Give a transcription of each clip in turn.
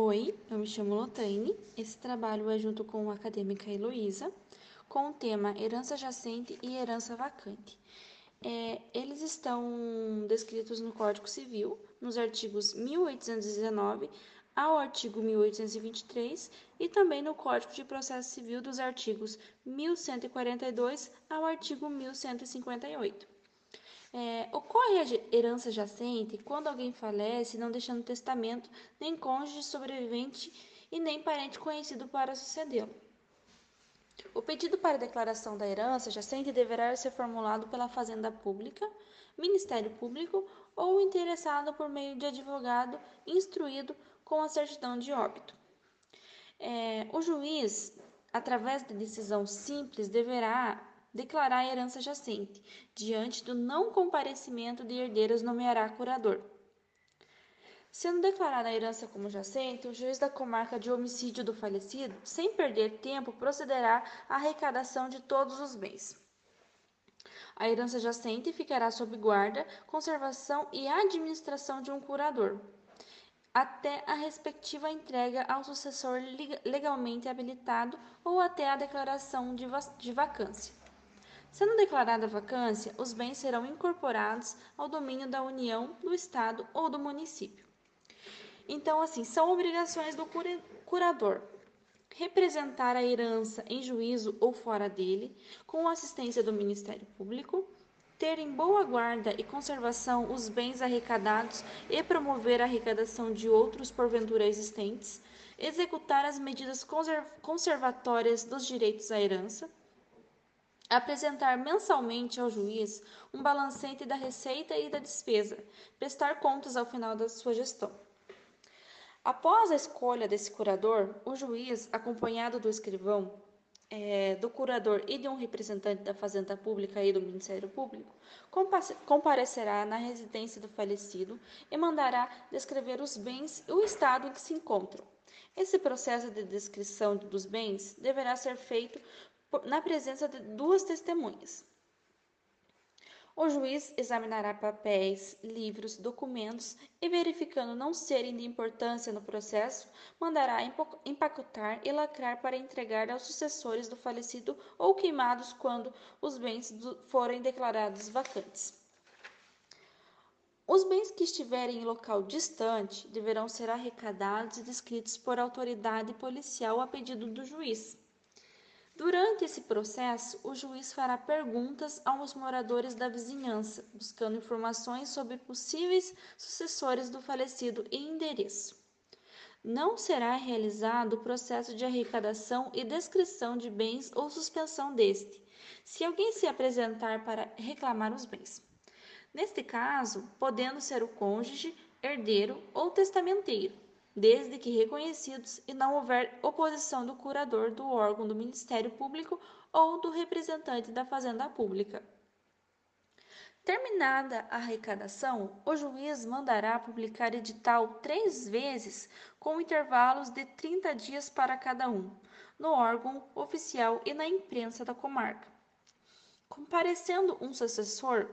Oi, eu me chamo Lotaine. Esse trabalho é junto com a acadêmica Heloísa, com o tema Herança Jacente e Herança Vacante. É, eles estão descritos no Código Civil, nos artigos 1819 ao artigo 1823 e também no Código de Processo Civil dos artigos 1142 ao artigo 1158. É, ocorre a herança jacente quando alguém falece, não deixando testamento, nem cônjuge sobrevivente e nem parente conhecido para sucedê-lo. O pedido para declaração da herança jacente deverá ser formulado pela Fazenda Pública, Ministério Público ou interessado por meio de advogado instruído com a certidão de óbito. É, o juiz, através da decisão simples, deverá declarar a herança jacente. Diante do não comparecimento de herdeiros, nomeará curador. Sendo declarada a herança como jacente, o juiz da comarca de homicídio do falecido, sem perder tempo, procederá à arrecadação de todos os bens. A herança jacente ficará sob guarda, conservação e administração de um curador, até a respectiva entrega ao sucessor legalmente habilitado ou até a declaração de vacância. Sendo declarada vacância, os bens serão incorporados ao domínio da União, do Estado ou do município. Então, assim, são obrigações do curador representar a herança em juízo ou fora dele, com assistência do Ministério Público, ter em boa guarda e conservação os bens arrecadados e promover a arrecadação de outros porventura existentes, executar as medidas conservatórias dos direitos à herança, apresentar mensalmente ao juiz um balancete da receita e da despesa, prestar contas ao final da sua gestão. Após a escolha desse curador, o juiz, acompanhado do escrivão, é, do curador e de um representante da Fazenda Pública e do Ministério Público, comparecerá na residência do falecido e mandará descrever os bens e o estado em que se encontram. Esse processo de descrição dos bens deverá ser feito na presença de duas testemunhas. O juiz examinará papéis, livros, documentos e, verificando não serem de importância no processo, mandará empacotar e lacrar para entregar aos sucessores do falecido ou queimados quando os bens forem declarados vacantes. Os bens que estiverem em local distante deverão ser arrecadados e descritos por autoridade policial a pedido do juiz. Durante esse processo, o juiz fará perguntas aos moradores da vizinhança, buscando informações sobre possíveis sucessores do falecido e endereço. Não será realizado o processo de arrecadação e descrição de bens ou suspensão deste, se alguém se apresentar para reclamar os bens. Neste caso, podendo ser o cônjuge, herdeiro ou testamenteiro desde que reconhecidos e não houver oposição do curador do órgão do Ministério Público ou do representante da Fazenda Pública. Terminada a arrecadação, o juiz mandará publicar edital três vezes, com intervalos de 30 dias para cada um, no órgão oficial e na imprensa da comarca. Comparecendo um sucessor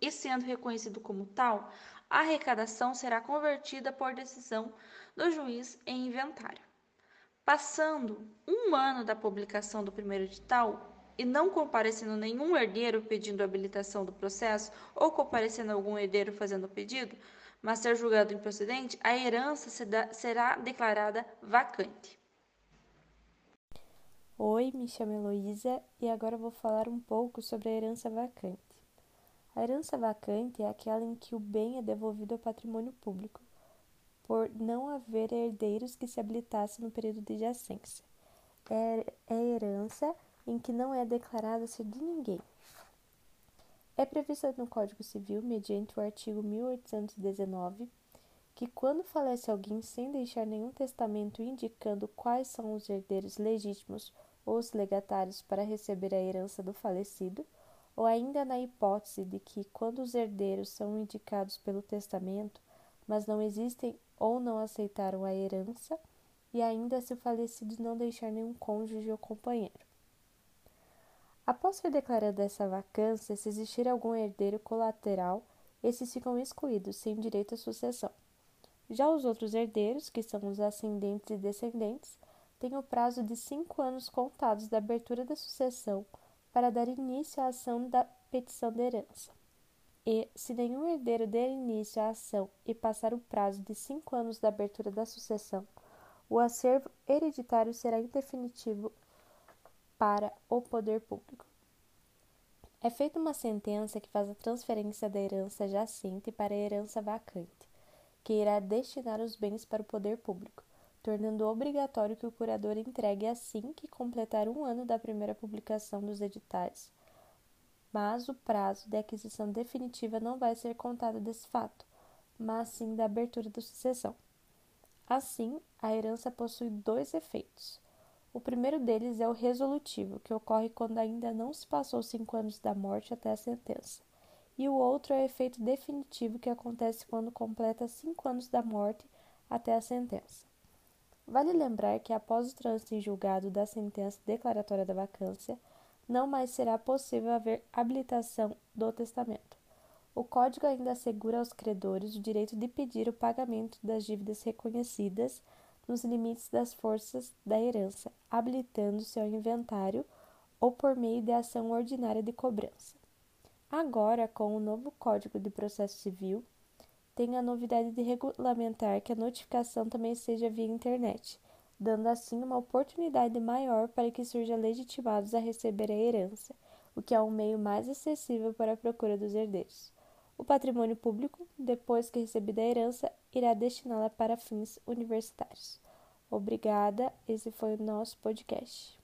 e sendo reconhecido como tal, a arrecadação será convertida por decisão do juiz em inventário. Passando um ano da publicação do primeiro edital e não comparecendo nenhum herdeiro pedindo habilitação do processo ou comparecendo algum herdeiro fazendo o pedido, mas ser julgado improcedente, a herança será declarada vacante. Oi, me chamo Heloísa e agora vou falar um pouco sobre a herança vacante. A herança vacante é aquela em que o bem é devolvido ao patrimônio público, por não haver herdeiros que se habilitassem no período de jacência. É, é herança em que não é declarada ser de ninguém. É prevista no Código Civil, mediante o artigo 1819, que quando falece alguém sem deixar nenhum testamento indicando quais são os herdeiros legítimos ou os legatários para receber a herança do falecido, ou ainda na hipótese de que, quando os herdeiros são indicados pelo testamento, mas não existem ou não aceitaram a herança, e ainda se o falecido não deixar nenhum cônjuge ou companheiro. Após ser declarada essa vacância, se existir algum herdeiro colateral, esses ficam excluídos, sem direito à sucessão. Já os outros herdeiros, que são os ascendentes e descendentes, têm o prazo de cinco anos contados da abertura da sucessão para dar início à ação da petição de herança. E, se nenhum herdeiro der início à ação e passar o prazo de cinco anos da abertura da sucessão, o acervo hereditário será indefinitivo para o poder público. É feita uma sentença que faz a transferência da herança jacente para a herança vacante que irá destinar os bens para o poder público, tornando obrigatório que o curador entregue assim que completar um ano da primeira publicação dos editais. Mas o prazo de aquisição definitiva não vai ser contado desse fato, mas sim da abertura da sucessão. Assim, a herança possui dois efeitos. O primeiro deles é o resolutivo, que ocorre quando ainda não se passou cinco anos da morte até a sentença e o outro é o efeito definitivo que acontece quando completa cinco anos da morte até a sentença. Vale lembrar que após o trânsito em julgado da sentença declaratória da vacância, não mais será possível haver habilitação do testamento. O Código ainda assegura aos credores o direito de pedir o pagamento das dívidas reconhecidas nos limites das forças da herança, habilitando-se ao inventário ou por meio de ação ordinária de cobrança. Agora, com o novo Código de Processo Civil, tem a novidade de regulamentar que a notificação também seja via internet, dando assim uma oportunidade maior para que surjam legitimados a receber a herança, o que é um meio mais acessível para a procura dos herdeiros. O patrimônio público, depois que recebida a herança, irá destiná-la para fins universitários. Obrigada, esse foi o nosso podcast.